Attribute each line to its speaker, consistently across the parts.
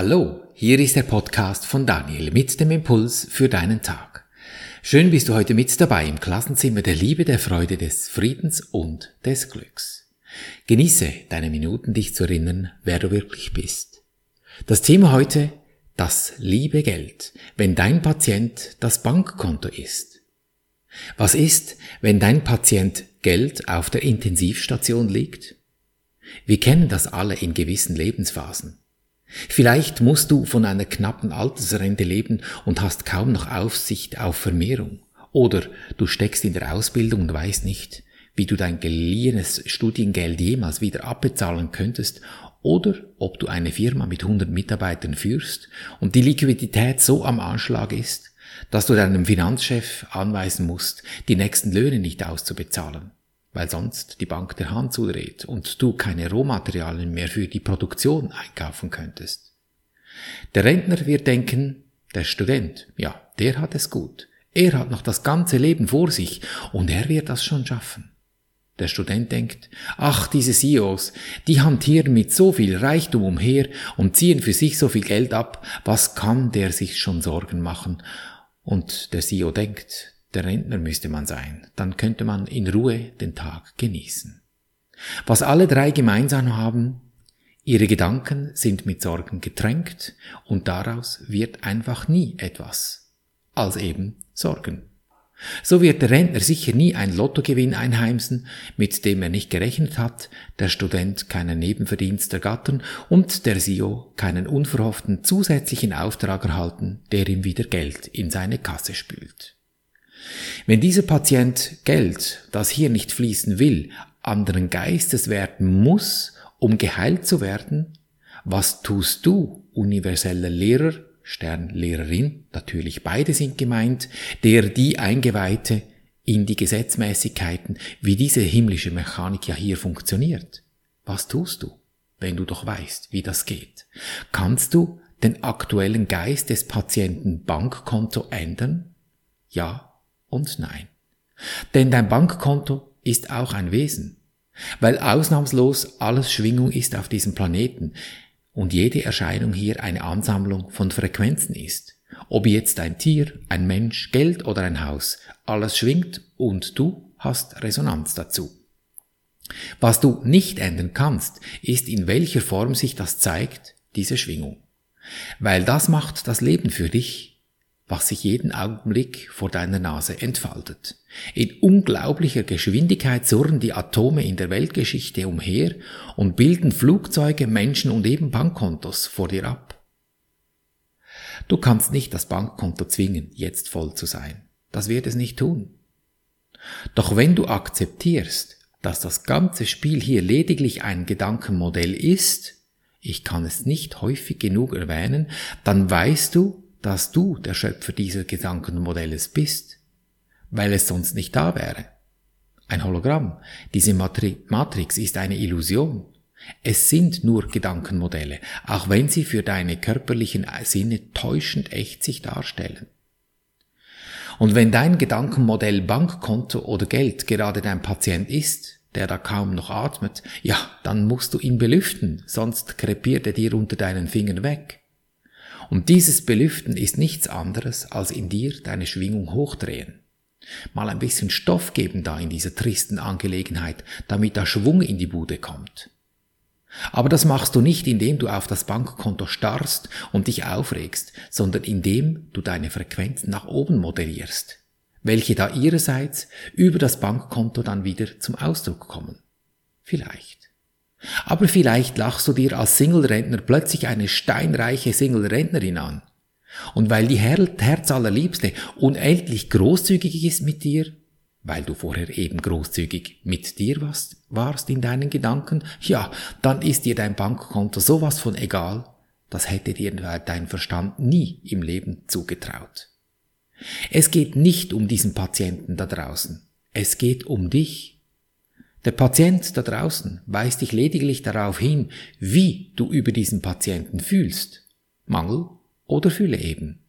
Speaker 1: Hallo, hier ist der Podcast von Daniel mit dem Impuls für deinen Tag. Schön bist du heute mit dabei im Klassenzimmer der Liebe, der Freude, des Friedens und des Glücks. Genieße deine Minuten, dich zu erinnern, wer du wirklich bist. Das Thema heute, das liebe Geld, wenn dein Patient das Bankkonto ist. Was ist, wenn dein Patient Geld auf der Intensivstation liegt? Wir kennen das alle in gewissen Lebensphasen. Vielleicht musst du von einer knappen Altersrente leben und hast kaum noch Aufsicht auf Vermehrung. Oder du steckst in der Ausbildung und weißt nicht, wie du dein geliehenes Studiengeld jemals wieder abbezahlen könntest oder ob du eine Firma mit 100 Mitarbeitern führst und die Liquidität so am Anschlag ist, dass du deinem Finanzchef anweisen musst, die nächsten Löhne nicht auszubezahlen weil sonst die Bank der Hand zudreht und du keine Rohmaterialien mehr für die Produktion einkaufen könntest. Der Rentner wird denken, der Student, ja, der hat es gut. Er hat noch das ganze Leben vor sich und er wird das schon schaffen. Der Student denkt, ach, diese CEOs, die hantieren mit so viel Reichtum umher und ziehen für sich so viel Geld ab, was kann der sich schon Sorgen machen? Und der CEO denkt, der Rentner müsste man sein, dann könnte man in Ruhe den Tag genießen. Was alle drei gemeinsam haben, ihre Gedanken sind mit Sorgen getränkt und daraus wird einfach nie etwas als eben Sorgen. So wird der Rentner sicher nie ein Lottogewinn einheimsen, mit dem er nicht gerechnet hat, der Student keinen Nebenverdienst ergattern und der SIO keinen unverhofften zusätzlichen Auftrag erhalten, der ihm wieder Geld in seine Kasse spült. Wenn dieser Patient Geld, das hier nicht fließen will, anderen Geistes werden muss, um geheilt zu werden, was tust du, universeller Lehrer, Sternlehrerin, natürlich beide sind gemeint, der die Eingeweihte in die Gesetzmäßigkeiten, wie diese himmlische Mechanik ja hier funktioniert? Was tust du, wenn du doch weißt, wie das geht? Kannst du den aktuellen Geist des Patienten Bankkonto ändern? Ja und Nein. Denn dein Bankkonto ist auch ein Wesen, weil ausnahmslos alles Schwingung ist auf diesem Planeten und jede Erscheinung hier eine Ansammlung von Frequenzen ist. Ob jetzt ein Tier, ein Mensch, Geld oder ein Haus, alles schwingt und du hast Resonanz dazu. Was du nicht ändern kannst, ist in welcher Form sich das zeigt, diese Schwingung. Weil das macht das Leben für dich was sich jeden Augenblick vor deiner Nase entfaltet. In unglaublicher Geschwindigkeit surren die Atome in der Weltgeschichte umher und bilden Flugzeuge, Menschen und eben Bankkontos vor dir ab. Du kannst nicht das Bankkonto zwingen, jetzt voll zu sein. Das wird es nicht tun. Doch wenn du akzeptierst, dass das ganze Spiel hier lediglich ein Gedankenmodell ist, ich kann es nicht häufig genug erwähnen, dann weißt du, dass du der Schöpfer dieser Gedankenmodells bist, weil es sonst nicht da wäre. Ein Hologramm, diese Matri Matrix ist eine Illusion. Es sind nur Gedankenmodelle, auch wenn sie für deine körperlichen Sinne täuschend echt sich darstellen. Und wenn dein Gedankenmodell Bankkonto oder Geld gerade dein Patient ist, der da kaum noch atmet, ja, dann musst du ihn belüften, sonst krepiert er dir unter deinen Fingern weg. Und dieses Belüften ist nichts anderes als in dir deine Schwingung hochdrehen. Mal ein bisschen Stoff geben da in dieser tristen Angelegenheit, damit da Schwung in die Bude kommt. Aber das machst du nicht, indem du auf das Bankkonto starrst und dich aufregst, sondern indem du deine Frequenz nach oben moderierst, welche da ihrerseits über das Bankkonto dann wieder zum Ausdruck kommen. Vielleicht. Aber vielleicht lachst du dir als Single-Rentner plötzlich eine steinreiche Single-Rentnerin an. Und weil die Her Herzallerliebste unendlich großzügig ist mit dir, weil du vorher eben großzügig mit dir warst, warst in deinen Gedanken, ja, dann ist dir dein Bankkonto sowas von egal, das hätte dir dein Verstand nie im Leben zugetraut. Es geht nicht um diesen Patienten da draußen. Es geht um dich der Patient da draußen weist dich lediglich darauf hin, wie du über diesen Patienten fühlst. Mangel oder Fülle eben.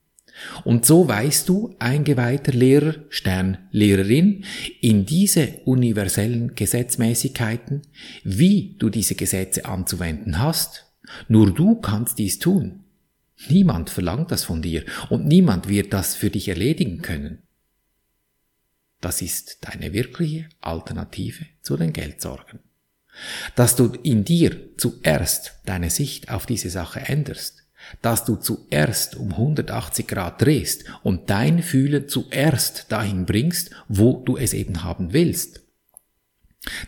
Speaker 1: Und so weißt du, eingeweihter Lehrer, Sternlehrerin, in diese universellen Gesetzmäßigkeiten, wie du diese Gesetze anzuwenden hast. Nur du kannst dies tun. Niemand verlangt das von dir und niemand wird das für dich erledigen können. Das ist deine wirkliche Alternative zu den Geldsorgen. Dass du in dir zuerst deine Sicht auf diese Sache änderst, dass du zuerst um 180 Grad drehst und dein Fühlen zuerst dahin bringst, wo du es eben haben willst.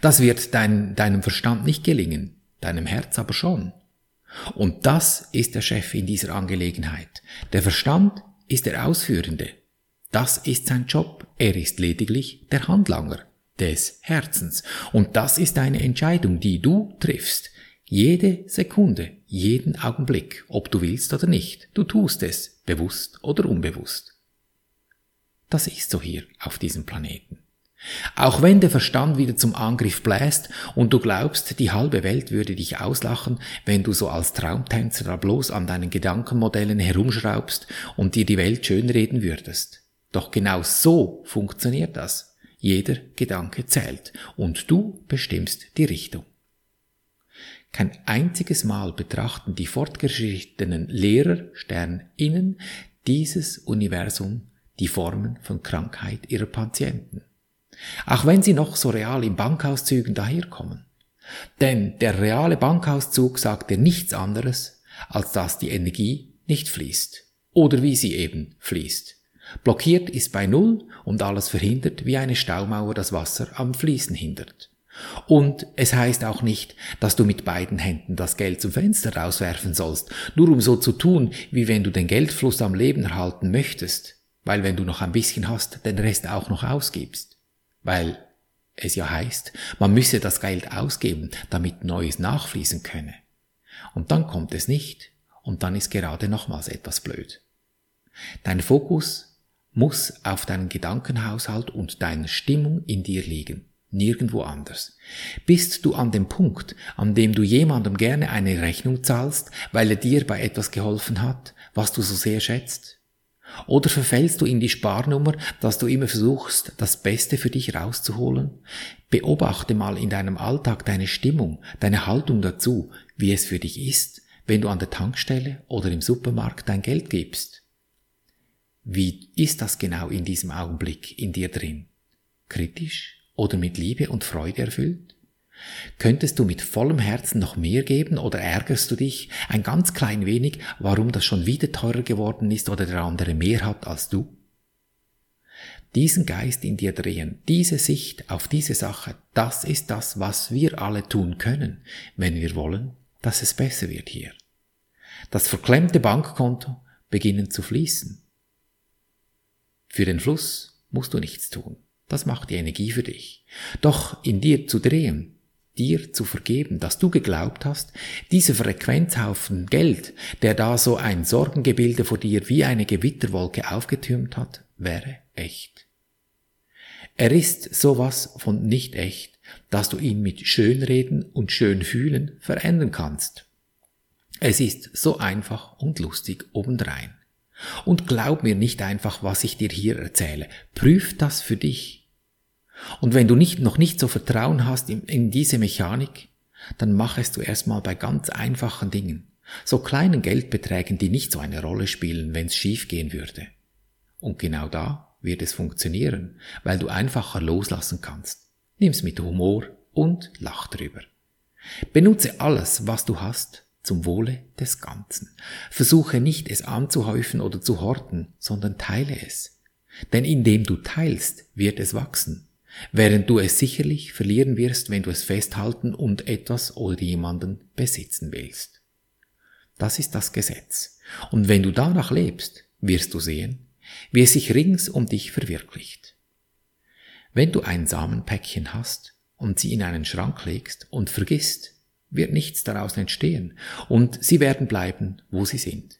Speaker 1: Das wird dein, deinem Verstand nicht gelingen, deinem Herz aber schon. Und das ist der Chef in dieser Angelegenheit. Der Verstand ist der Ausführende. Das ist sein Job. Er ist lediglich der Handlanger des Herzens. Und das ist eine Entscheidung, die du triffst. Jede Sekunde, jeden Augenblick, ob du willst oder nicht. Du tust es, bewusst oder unbewusst. Das ist so hier auf diesem Planeten. Auch wenn der Verstand wieder zum Angriff bläst und du glaubst, die halbe Welt würde dich auslachen, wenn du so als Traumtänzer bloß an deinen Gedankenmodellen herumschraubst und dir die Welt schönreden würdest. Doch genau so funktioniert das. Jeder Gedanke zählt und du bestimmst die Richtung. Kein einziges Mal betrachten die fortgeschrittenen Lehrer Sterninnen dieses Universum die Formen von Krankheit ihrer Patienten. Auch wenn sie noch so real in Bankauszügen daherkommen. Denn der reale Bankauszug sagt dir nichts anderes, als dass die Energie nicht fließt. Oder wie sie eben fließt. Blockiert ist bei Null und alles verhindert, wie eine Staumauer das Wasser am Fließen hindert. Und es heißt auch nicht, dass du mit beiden Händen das Geld zum Fenster rauswerfen sollst, nur um so zu tun, wie wenn du den Geldfluss am Leben erhalten möchtest, weil wenn du noch ein bisschen hast, den Rest auch noch ausgibst weil es ja heißt, man müsse das Geld ausgeben, damit Neues nachfließen könne. Und dann kommt es nicht, und dann ist gerade nochmals etwas blöd. Dein Fokus muss auf deinen Gedankenhaushalt und deine Stimmung in dir liegen, nirgendwo anders. Bist du an dem Punkt, an dem du jemandem gerne eine Rechnung zahlst, weil er dir bei etwas geholfen hat, was du so sehr schätzt? Oder verfällst du in die Sparnummer, dass du immer versuchst, das Beste für dich rauszuholen? Beobachte mal in deinem Alltag deine Stimmung, deine Haltung dazu, wie es für dich ist, wenn du an der Tankstelle oder im Supermarkt dein Geld gibst. Wie ist das genau in diesem Augenblick in dir drin? Kritisch oder mit Liebe und Freude erfüllt? Könntest du mit vollem Herzen noch mehr geben oder ärgerst du dich ein ganz klein wenig, warum das schon wieder teurer geworden ist oder der andere mehr hat als du? Diesen Geist in dir drehen, diese Sicht auf diese Sache, das ist das, was wir alle tun können, wenn wir wollen, dass es besser wird hier. Das verklemmte Bankkonto beginnen zu fließen. Für den Fluss musst du nichts tun. Das macht die Energie für dich. Doch in dir zu drehen, dir zu vergeben, dass du geglaubt hast, dieser Frequenzhaufen Geld, der da so ein Sorgengebilde vor dir wie eine Gewitterwolke aufgetürmt hat, wäre echt. Er ist sowas von nicht echt, dass du ihn mit Schönreden und Schönfühlen verändern kannst. Es ist so einfach und lustig obendrein. Und glaub mir nicht einfach, was ich dir hier erzähle. Prüf das für dich. Und wenn du nicht, noch nicht so Vertrauen hast in, in diese Mechanik, dann mach es du erstmal bei ganz einfachen Dingen. So kleinen Geldbeträgen, die nicht so eine Rolle spielen, wenn es schief gehen würde. Und genau da wird es funktionieren, weil du einfacher loslassen kannst. Nimm's mit Humor und lach drüber. Benutze alles, was du hast, zum Wohle des Ganzen. Versuche nicht, es anzuhäufen oder zu horten, sondern teile es. Denn indem du teilst, wird es wachsen während du es sicherlich verlieren wirst, wenn du es festhalten und etwas oder jemanden besitzen willst. Das ist das Gesetz. Und wenn du danach lebst, wirst du sehen, wie es sich rings um dich verwirklicht. Wenn du ein Samenpäckchen hast und sie in einen Schrank legst und vergisst, wird nichts daraus entstehen und sie werden bleiben, wo sie sind.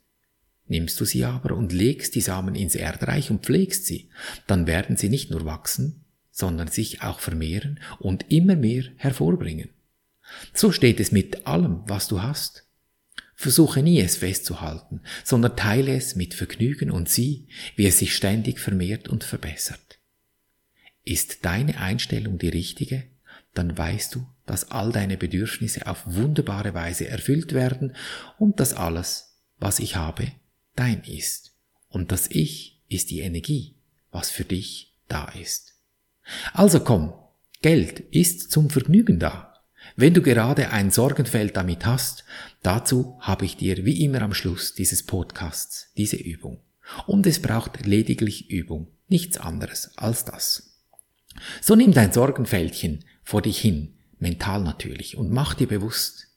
Speaker 1: Nimmst du sie aber und legst die Samen ins Erdreich und pflegst sie, dann werden sie nicht nur wachsen, sondern sich auch vermehren und immer mehr hervorbringen. So steht es mit allem, was du hast. Versuche nie es festzuhalten, sondern teile es mit Vergnügen und sieh, wie es sich ständig vermehrt und verbessert. Ist deine Einstellung die richtige, dann weißt du, dass all deine Bedürfnisse auf wunderbare Weise erfüllt werden und dass alles, was ich habe, dein ist. Und das Ich ist die Energie, was für dich da ist. Also komm, Geld ist zum Vergnügen da. Wenn du gerade ein Sorgenfeld damit hast, dazu habe ich dir wie immer am Schluss dieses Podcasts diese Übung. Und es braucht lediglich Übung, nichts anderes als das. So nimm dein Sorgenfältchen vor dich hin, mental natürlich, und mach dir bewusst,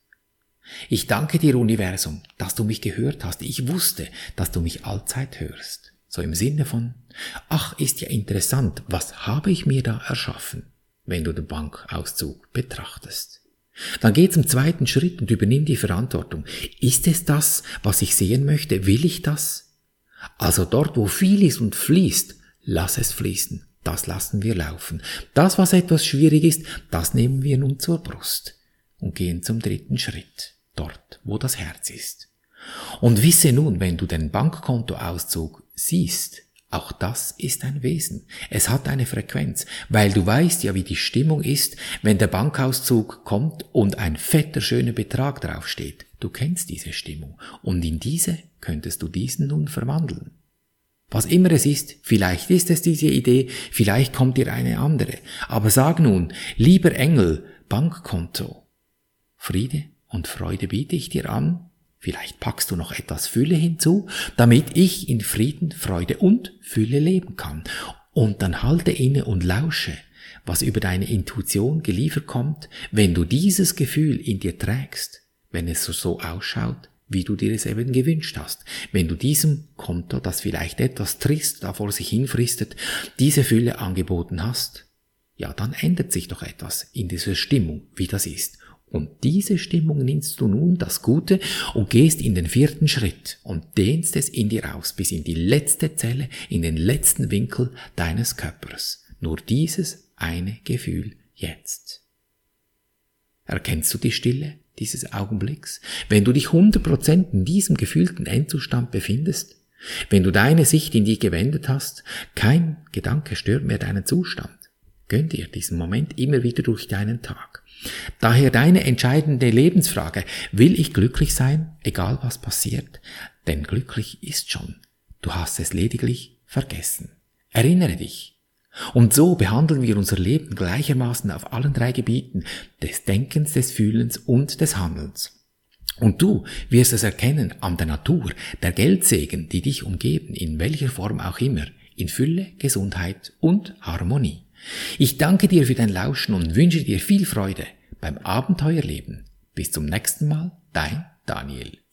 Speaker 1: ich danke dir, Universum, dass du mich gehört hast. Ich wusste, dass du mich allzeit hörst. So im Sinne von, ach, ist ja interessant, was habe ich mir da erschaffen, wenn du den Bankauszug betrachtest. Dann geh zum zweiten Schritt und übernimm die Verantwortung. Ist es das, was ich sehen möchte? Will ich das? Also dort, wo viel ist und fließt, lass es fließen. Das lassen wir laufen. Das, was etwas schwierig ist, das nehmen wir nun zur Brust und gehen zum dritten Schritt, dort, wo das Herz ist. Und wisse nun, wenn du den Bankkontoauszug siehst, auch das ist ein Wesen. Es hat eine Frequenz, weil du weißt ja, wie die Stimmung ist, wenn der Bankauszug kommt und ein fetter schöner Betrag draufsteht. Du kennst diese Stimmung und in diese könntest du diesen nun verwandeln. Was immer es ist, vielleicht ist es diese Idee, vielleicht kommt dir eine andere. Aber sag nun, lieber Engel, Bankkonto. Friede und Freude biete ich dir an, Vielleicht packst du noch etwas Fülle hinzu, damit ich in Frieden, Freude und Fülle leben kann. Und dann halte inne und lausche, was über deine Intuition geliefert kommt, wenn du dieses Gefühl in dir trägst, wenn es so ausschaut, wie du dir es eben gewünscht hast. Wenn du diesem Konto, das vielleicht etwas trist da vor sich hinfristet, diese Fülle angeboten hast, ja, dann ändert sich doch etwas in dieser Stimmung, wie das ist. Und diese Stimmung nimmst du nun das Gute und gehst in den vierten Schritt und dehnst es in dir aus bis in die letzte Zelle, in den letzten Winkel deines Körpers. Nur dieses eine Gefühl jetzt. Erkennst du die Stille dieses Augenblicks? Wenn du dich 100% in diesem gefühlten Endzustand befindest? Wenn du deine Sicht in die gewendet hast, kein Gedanke stört mehr deinen Zustand. Gönn dir diesen Moment immer wieder durch deinen Tag. Daher deine entscheidende Lebensfrage, will ich glücklich sein, egal was passiert? Denn glücklich ist schon. Du hast es lediglich vergessen. Erinnere dich. Und so behandeln wir unser Leben gleichermaßen auf allen drei Gebieten des Denkens, des Fühlens und des Handelns. Und du wirst es erkennen an der Natur, der Geldsegen, die dich umgeben, in welcher Form auch immer, in Fülle, Gesundheit und Harmonie. Ich danke dir für dein Lauschen und wünsche dir viel Freude beim Abenteuerleben. Bis zum nächsten Mal, dein Daniel.